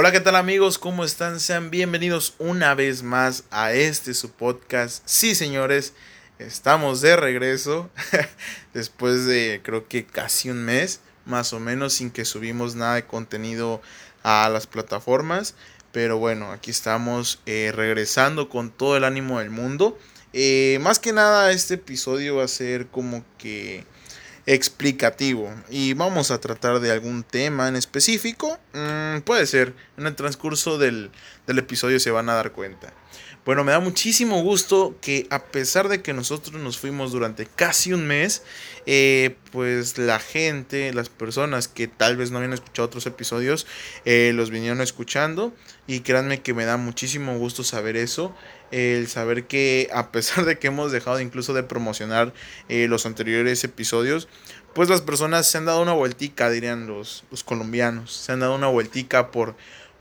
Hola, ¿qué tal amigos? ¿Cómo están? Sean bienvenidos una vez más a este su podcast. Sí, señores, estamos de regreso después de creo que casi un mes, más o menos, sin que subimos nada de contenido a las plataformas. Pero bueno, aquí estamos eh, regresando con todo el ánimo del mundo. Eh, más que nada, este episodio va a ser como que explicativo y vamos a tratar de algún tema en específico. Mm, puede ser, en el transcurso del, del episodio se van a dar cuenta. Bueno, me da muchísimo gusto que a pesar de que nosotros nos fuimos durante casi un mes, eh, pues la gente, las personas que tal vez no habían escuchado otros episodios, eh, los vinieron escuchando. Y créanme que me da muchísimo gusto saber eso. El saber que a pesar de que hemos dejado incluso de promocionar eh, los anteriores episodios, pues las personas se han dado una vueltica, dirían los, los colombianos. Se han dado una vueltica por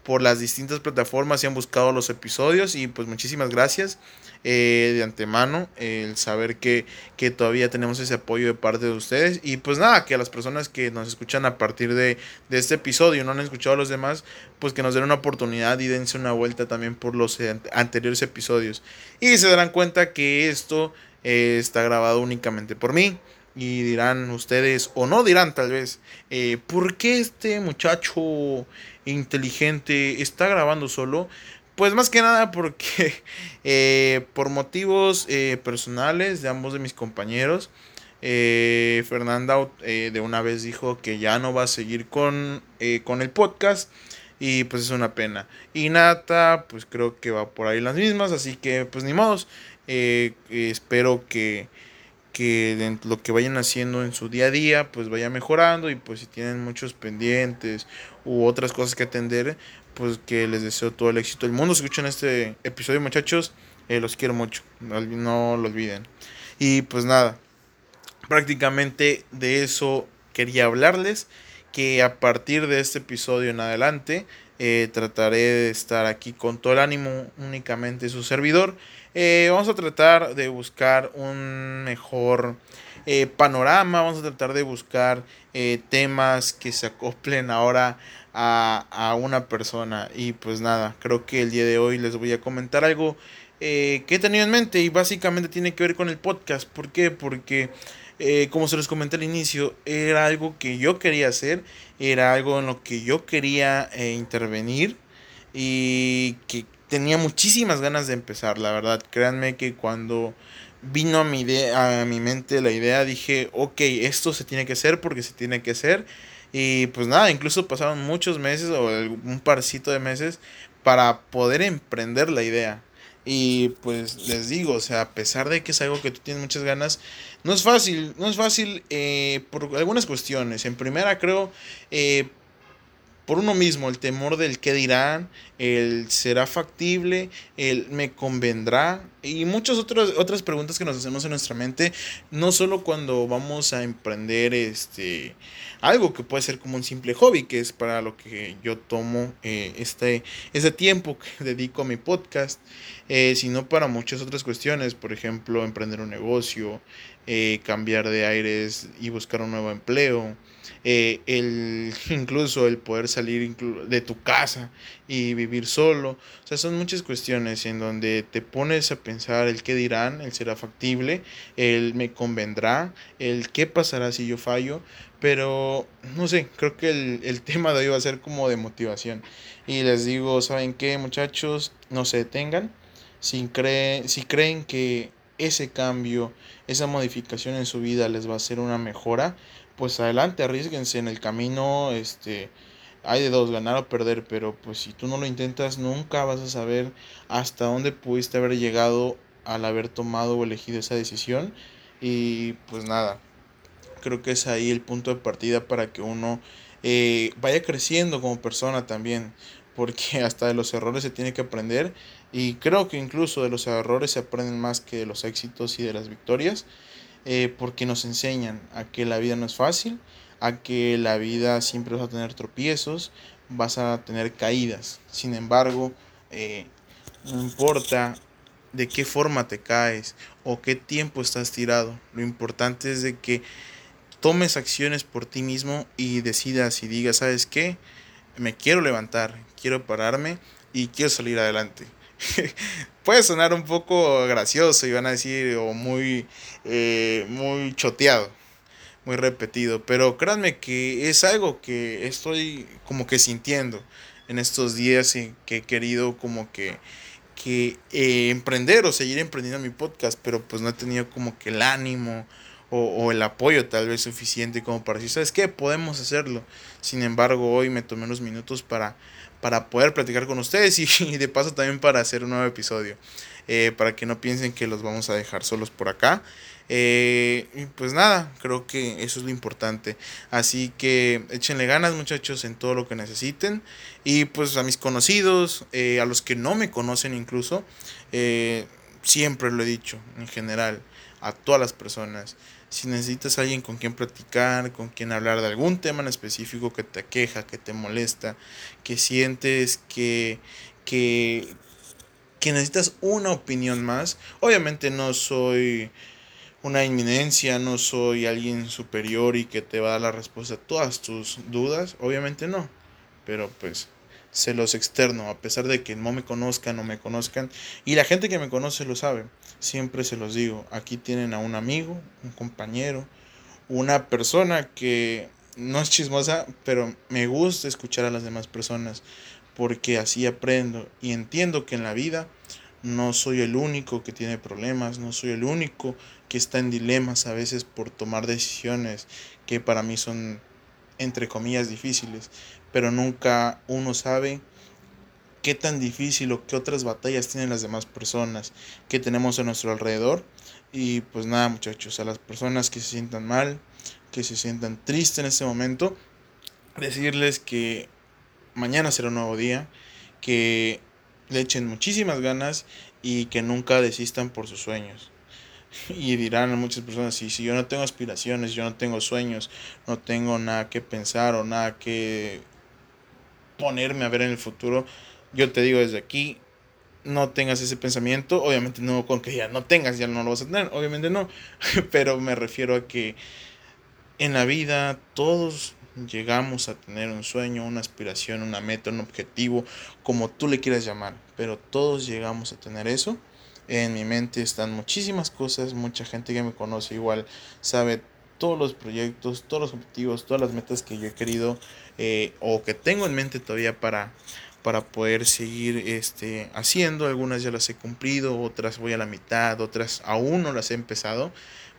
por las distintas plataformas y han buscado los episodios. Y pues muchísimas gracias eh, de antemano el saber que, que, todavía tenemos ese apoyo de parte de ustedes. Y pues nada, que a las personas que nos escuchan a partir de, de este episodio no han escuchado a los demás, pues que nos den una oportunidad y dense una vuelta también por los anteriores episodios. Y se darán cuenta que esto eh, está grabado únicamente por mí. Y dirán ustedes, o no dirán tal vez, eh, ¿por qué este muchacho inteligente está grabando solo? Pues más que nada porque eh, por motivos eh, personales de ambos de mis compañeros, Fernanda de una vez dijo que ya no va a seguir con, con el podcast y pues es una pena. Y Nata, pues creo que va por ahí las mismas, así que pues ni modos. espero que que lo que vayan haciendo en su día a día pues vaya mejorando y pues si tienen muchos pendientes u otras cosas que atender pues que les deseo todo el éxito del mundo. Si escuchan este episodio muchachos. Eh, los quiero mucho. No lo olviden. Y pues nada prácticamente de eso quería hablarles que a partir de este episodio en adelante eh, trataré de estar aquí con todo el ánimo únicamente su servidor eh, vamos a tratar de buscar un mejor eh, panorama, vamos a tratar de buscar eh, temas que se acoplen ahora a, una persona. Y pues nada, creo que el día de hoy les voy a comentar algo que he tenido en mente y básicamente tiene que ver con el podcast. ¿Por qué? Porque... como se les comenté al inicio, era algo que yo quería hacer, era algo en lo que yo quería intervenir y que tenía muchísimas ganas de empezar, la verdad. Créanme que cuando vino a mi, idea, a mi mente la idea, dije, ok, esto se tiene que hacer porque se tiene que hacer. Y pues nada, incluso pasaron muchos meses o un parcito de meses para poder emprender la idea. Y pues les digo, o sea, a pesar de que es algo que tú tienes muchas ganas, no es fácil, no es fácil eh, por algunas cuestiones. En primera creo, eh, por uno mismo, el temor del qué dirán, el será factible, el me convendrá y muchas otras, otras preguntas que nos hacemos en nuestra mente, no solo cuando vamos a emprender este algo que puede ser como un simple hobby, que es para lo que yo tomo eh, este, ese tiempo que dedico a mi podcast, eh, sino para muchas otras cuestiones, por ejemplo, emprender un negocio, eh, cambiar de aires y buscar un nuevo empleo, eh, el, incluso el poder salir de tu casa y vivir solo. O sea, son muchas cuestiones en donde te pones a pensar el qué dirán, el será factible, el me convendrá, el qué pasará si yo fallo. Pero, no sé, creo que el, el tema de hoy va a ser como de motivación. Y les digo, ¿saben qué muchachos? No se detengan. Si, creen, si creen que ese cambio, esa modificación en su vida les va a hacer una mejora, pues adelante, arriesguense en el camino, este, hay de dos, ganar o perder, pero pues si tú no lo intentas, nunca vas a saber hasta dónde pudiste haber llegado al haber tomado o elegido esa decisión. Y pues nada, creo que es ahí el punto de partida para que uno eh, vaya creciendo como persona también, porque hasta de los errores se tiene que aprender y creo que incluso de los errores se aprenden más que de los éxitos y de las victorias, eh, porque nos enseñan a que la vida no es fácil, a que la vida siempre vas a tener tropiezos, vas a tener caídas. Sin embargo, eh, no importa de qué forma te caes o qué tiempo estás tirado, lo importante es de que tomes acciones por ti mismo y decidas y digas, ¿sabes qué? me quiero levantar, quiero pararme y quiero salir adelante. Puede sonar un poco gracioso y van a decir o muy, eh, muy choteado, muy repetido, pero créanme que es algo que estoy como que sintiendo en estos días y que he querido como que, que eh, emprender o seguir emprendiendo mi podcast, pero pues no he tenido como que el ánimo o, o, el apoyo tal vez suficiente como para decir, ¿sabes qué? Podemos hacerlo. Sin embargo, hoy me tomé unos minutos para para poder platicar con ustedes y, de paso también para hacer un nuevo episodio. Eh, para que no piensen que los vamos a dejar solos por acá. Eh, y pues nada, creo que eso es lo importante. Así que échenle ganas muchachos en todo lo que necesiten. Y pues a mis conocidos, eh, a los que no me conocen incluso, siempre lo he dicho en general, a todas las personas si necesitas alguien con quien platicar, con quien hablar de algún tema en específico que te queja, que te molesta, que sientes que, que, que necesitas una opinión más, obviamente no soy una inminencia, no soy alguien superior y que te va a dar la respuesta a todas tus dudas, obviamente no, pero pues se los externo, a pesar de que no me conozcan o me conozcan, y la gente que me conoce lo sabe, siempre se los digo, aquí tienen a un amigo, un compañero, una persona que no es chismosa, pero me gusta escuchar a las demás personas, porque así aprendo y entiendo que en la vida no soy el único que tiene problemas, no soy el único que está en dilemas a veces por tomar decisiones que para mí son entre comillas difíciles pero nunca uno sabe qué tan difícil o qué otras batallas tienen las demás personas que tenemos a nuestro alrededor. Y pues nada muchachos, a las personas que se sientan mal, que se sientan tristes en este momento, decirles que mañana será un nuevo día, que le echen muchísimas ganas y que nunca desistan por sus sueños. Y dirán muchas personas, si, si yo no tengo aspiraciones, yo no tengo sueños, no tengo nada que pensar o nada que ponerme a ver en el futuro. Yo te digo desde aquí, no tengas ese pensamiento. Obviamente no con que ya no tengas, ya no lo vas a tener. Obviamente no. Pero me refiero a que en la vida todos llegamos a tener un sueño, una aspiración, una meta, un objetivo, como tú le quieras llamar. Pero todos llegamos a tener eso. En mi mente están muchísimas cosas. Mucha gente que me conoce igual sabe todos los proyectos, todos los objetivos, todas las metas que yo he querido eh, o que tengo en mente todavía para, para poder seguir este, haciendo. Algunas ya las he cumplido, otras voy a la mitad, otras aún no las he empezado.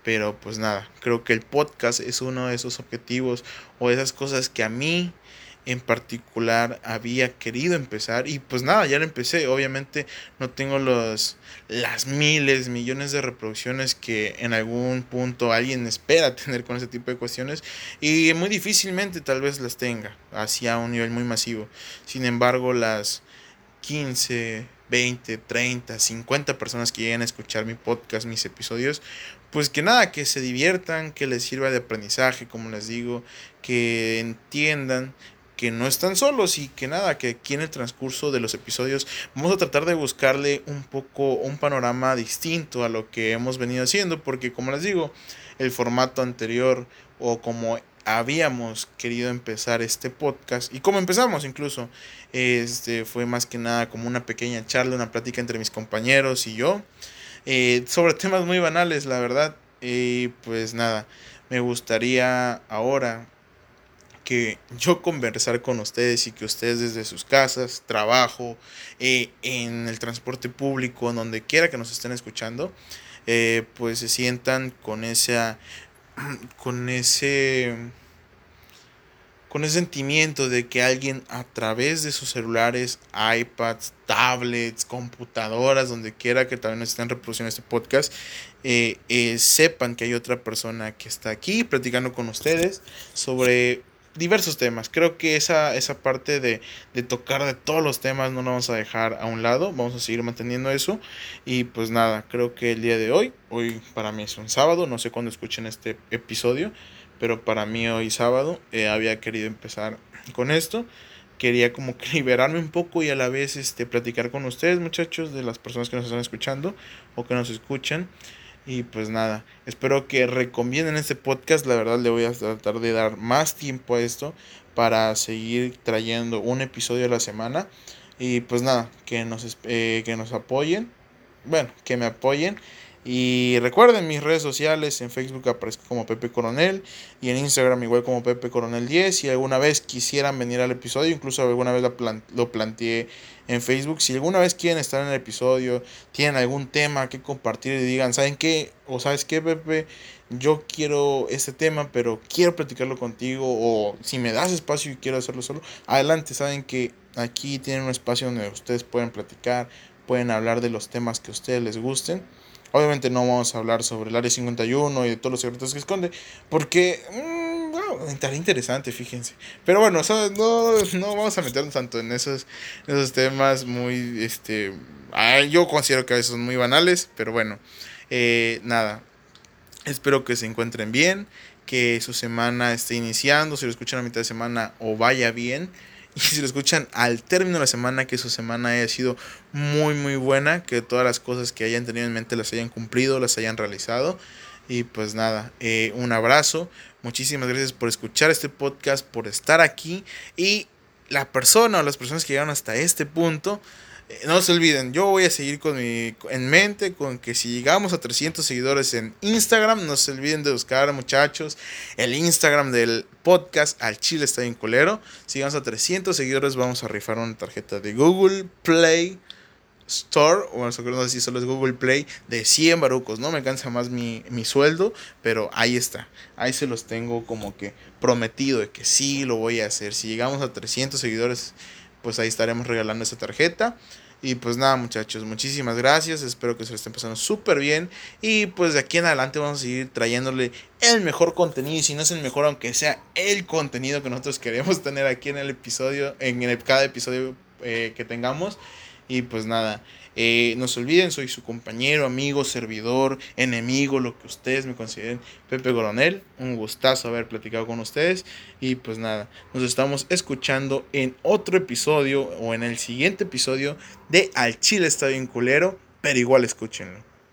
Pero pues nada, creo que el podcast es uno de esos objetivos o esas cosas que a mí en particular había querido empezar y pues nada, ya lo empecé. Obviamente no tengo los las miles, millones de reproducciones que en algún punto alguien espera tener con ese tipo de cuestiones y muy difícilmente tal vez las tenga hacia un nivel muy masivo. Sin embargo, las 15, 20, 30, 50 personas que lleguen a escuchar mi podcast, mis episodios, pues que nada, que se diviertan, que les sirva de aprendizaje, como les digo, que entiendan que no están solos y que nada, que aquí en el transcurso de los episodios vamos a tratar de buscarle un poco un panorama distinto a lo que hemos venido haciendo, porque como les digo, el formato anterior o como habíamos querido empezar este podcast y como empezamos incluso, este fue más que nada como una pequeña charla, una plática entre mis compañeros y yo eh, sobre temas muy banales, la verdad. Y pues nada, me gustaría ahora que yo conversar con ustedes y que ustedes desde sus casas, trabajo, eh, en el transporte público, donde quiera que nos estén escuchando, eh, pues se sientan con esa, con ese, con ese sentimiento de que alguien a través de sus celulares, iPads, tablets, computadoras, donde quiera que también estén reproduciendo este podcast, eh, sepan que hay otra persona que está aquí platicando con ustedes sobre diversos temas. Creo que esa, esa parte de, de, tocar de todos los temas no lo vamos a dejar a un lado. Vamos a seguir manteniendo eso. Y pues nada, creo que el día de hoy, hoy para mí es un sábado, no sé cuándo escuchen este episodio, pero para mí hoy sábado eh, había querido empezar con esto. Quería como que liberarme un poco y a la vez este, platicar con ustedes muchachos, de las personas que nos están escuchando o que nos escuchan. Y pues nada, espero que recomienden este podcast. La verdad le voy a tratar de dar más tiempo a esto para seguir trayendo un episodio a la semana. Y pues nada, que nos, eh, que nos apoyen. Bueno, que me apoyen. Y recuerden mis redes sociales, en Facebook aparezco como Pepe Coronel y en Instagram igual como Pepe Coronel 10. Si alguna vez quisieran venir al episodio, incluso alguna vez lo, planteé en Facebook. Si alguna vez quieren estar en el episodio, tienen algún tema que compartir y digan, ¿saben qué? O sabes qué, Pepe, yo quiero este tema, pero quiero platicarlo contigo. O si me das espacio y quiero hacerlo solo, adelante. Saben que aquí tienen un espacio donde ustedes pueden platicar, pueden hablar de los temas que a ustedes les gusten. Obviamente no vamos a hablar sobre el área 51 y de todos los secretos que esconde, porque mmm, no, interesante, fíjense. Pero bueno, no, no vamos a meternos tanto en esos, esos temas muy, este, yo considero que a veces son muy banales, pero bueno, eh, nada, espero que se encuentren bien, que su semana esté iniciando, si lo escuchan a mitad de semana o vaya bien. Y si lo escuchan al término de la semana, que su semana haya sido muy, muy buena, que todas las cosas que hayan tenido en mente las hayan cumplido, las hayan realizado. Y pues nada, eh, un abrazo. Muchísimas gracias por escuchar este podcast, por estar aquí. Y la persona o las personas que llegaron hasta este punto, no se olviden, yo voy a seguir con mi en mente con que si llegamos a 300 seguidores en Instagram, no se olviden de buscar, muchachos, el Instagram del podcast Al Chile está bien colero. Si llegamos a 300 seguidores, vamos a rifar una tarjeta de Google Play Store, o no sé si solo es Google Play, de 100 barucos. No me cansa más mi, mi sueldo, pero ahí está. Ahí se los tengo como que prometido de que sí lo voy a hacer. Si llegamos a 300 seguidores pues ahí estaremos regalando esa tarjeta. Y pues nada muchachos, muchísimas gracias, espero que se lo estén pasando súper bien. Y pues de aquí en adelante vamos a seguir trayéndole el mejor contenido. Y si no es el mejor, aunque sea el contenido que nosotros queremos tener aquí en el episodio, en cada episodio eh, que tengamos. Y pues nada, eh, no se olviden, soy su compañero, amigo, servidor, enemigo, lo que ustedes me consideren, Pepe Coronel. Un gustazo haber platicado con ustedes. Y pues nada, nos estamos escuchando en otro episodio o en el siguiente episodio de Al Chile está bien culero, pero igual escúchenlo.